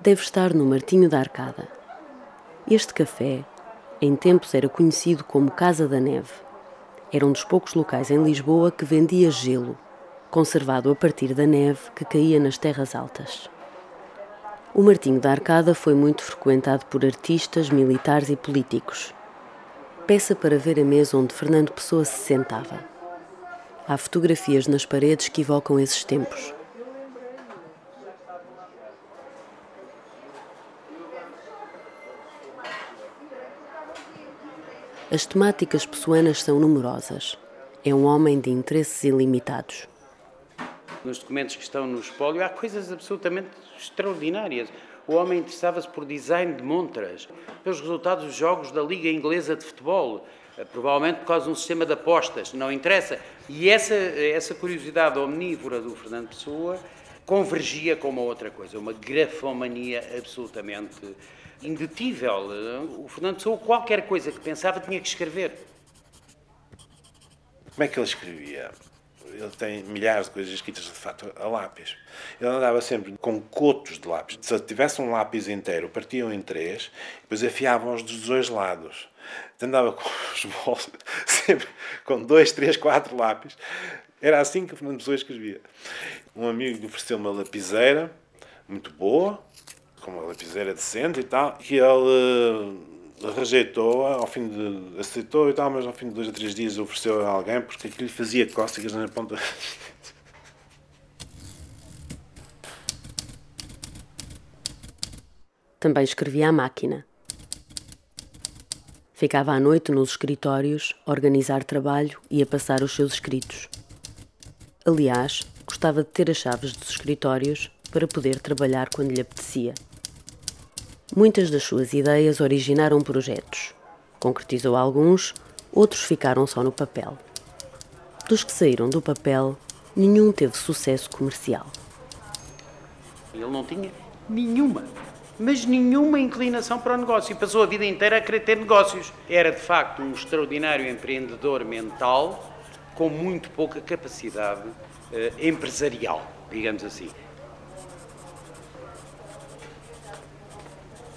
deve estar no Martinho da Arcada. Este café, em tempos era conhecido como Casa da Neve. Era um dos poucos locais em Lisboa que vendia gelo, conservado a partir da neve que caía nas terras altas. O Martinho da Arcada foi muito frequentado por artistas, militares e políticos. Peça para ver a mesa onde Fernando Pessoa se sentava. Há fotografias nas paredes que evocam esses tempos. As temáticas pessoanas são numerosas. É um homem de interesses ilimitados. Nos documentos que estão no espólio há coisas absolutamente extraordinárias. O homem interessava-se por design de montras, pelos resultados dos jogos da Liga Inglesa de Futebol, eh, provavelmente por causa de um sistema de apostas, não interessa. E essa, essa curiosidade omnívora do Fernando Pessoa convergia com uma outra coisa, uma grafomania absolutamente indetível. O Fernando Pessoa, qualquer coisa que pensava, tinha que escrever. Como é que ele escrevia? Ele tem milhares de coisas escritas de facto a lápis. Ele andava sempre com cotos de lápis. Se tivesse um lápis inteiro, partiam em três, depois afiavam-os dos dois lados. Andava com os bolsos, sempre com dois, três, quatro lápis. Era assim que o Fernando Pessoa escrevia. Um amigo lhe ofereceu uma lapiseira muito boa, com uma lapiseira decente e tal, e ele uh, rejeitou-a, ao fim de. aceitou e tal, mas ao fim de dois ou três dias ofereceu a alguém porque aquilo lhe fazia cócegas na ponta. Também escrevia à máquina. Ficava à noite nos escritórios, a organizar trabalho e a passar os seus escritos. Aliás, gostava de ter as chaves dos escritórios para poder trabalhar quando lhe apetecia. Muitas das suas ideias originaram projetos. Concretizou alguns, outros ficaram só no papel. Dos que saíram do papel, nenhum teve sucesso comercial. Ele não tinha nenhuma, mas nenhuma inclinação para o negócio e passou a vida inteira a querer ter negócios. Era de facto um extraordinário empreendedor mental com muito pouca capacidade eh, empresarial, digamos assim.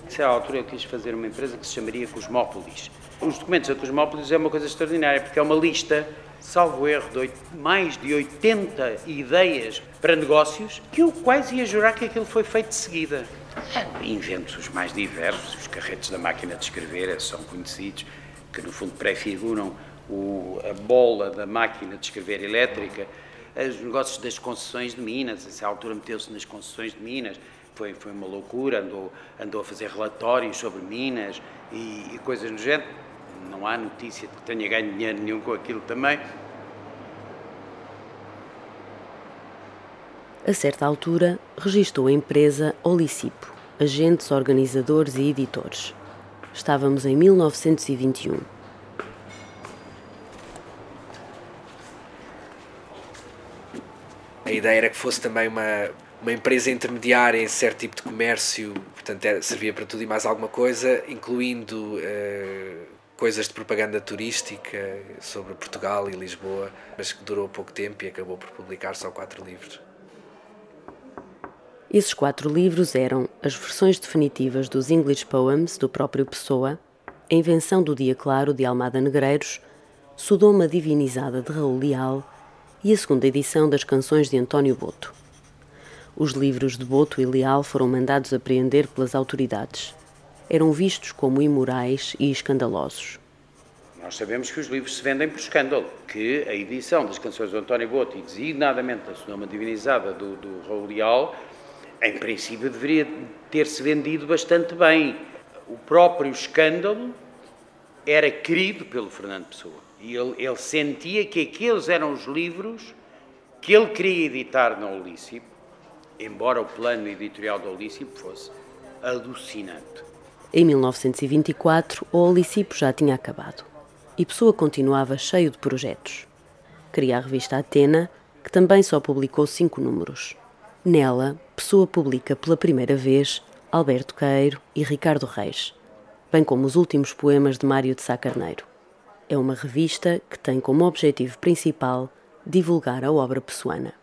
Nessa altura eu quis fazer uma empresa que se chamaria Cosmópolis. Os documentos da Cosmópolis é uma coisa extraordinária, porque é uma lista, salvo erro, de mais de 80 ideias para negócios, que eu quase ia jurar que aquilo foi feito de seguida. Inventos os mais diversos, os carretes da máquina de escrever são conhecidos, que no fundo prefiguram o, a bola da máquina de escrever elétrica, os negócios das concessões de Minas, essa altura meteu-se nas concessões de Minas, foi, foi uma loucura, andou, andou a fazer relatórios sobre Minas e, e coisas do género. Não há notícia de que tenha ganho dinheiro nenhum com aquilo também. A certa altura, registrou a empresa Olicipo, agentes, organizadores e editores. Estávamos em 1921. A ideia era que fosse também uma, uma empresa intermediária em certo tipo de comércio, portanto era, servia para tudo e mais alguma coisa, incluindo uh, coisas de propaganda turística sobre Portugal e Lisboa, mas que durou pouco tempo e acabou por publicar só quatro livros. Esses quatro livros eram as versões definitivas dos English Poems do próprio Pessoa, A Invenção do Dia Claro de Almada Negreiros, Sodoma Divinizada de Raul Leal e a segunda edição das canções de António Boto. Os livros de Boto e Leal foram mandados apreender pelas autoridades. Eram vistos como imorais e escandalosos. Nós sabemos que os livros se vendem por escândalo, que a edição das canções de António Boto e designadamente a Sonoma Divinizada do, do Raul Leal, em princípio deveria ter-se vendido bastante bem. O próprio escândalo era querido pelo Fernando Pessoa. E ele, ele sentia que aqueles eram os livros que ele queria editar na Ulícipo embora o plano editorial do Olícipo fosse alucinante. Em 1924, o Olícipo já tinha acabado e Pessoa continuava cheio de projetos. Cria a revista Atena, que também só publicou cinco números. Nela, Pessoa publica pela primeira vez Alberto Queiro e Ricardo Reis, bem como os últimos poemas de Mário de Sá Carneiro. É uma revista que tem como objetivo principal divulgar a obra pessoana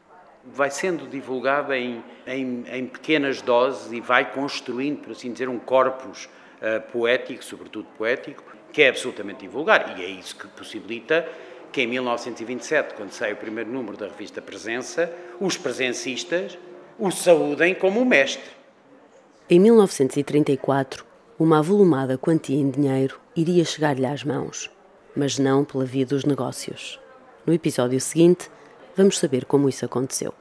vai sendo divulgada em, em, em pequenas doses e vai construindo, por assim dizer, um corpus uh, poético, sobretudo poético, que é absolutamente divulgar. E é isso que possibilita que em 1927, quando sai o primeiro número da revista Presença, os presencistas o saúdem como mestre. Em 1934, uma avolumada quantia em dinheiro iria chegar-lhe às mãos, mas não pela via dos negócios. No episódio seguinte, vamos saber como isso aconteceu.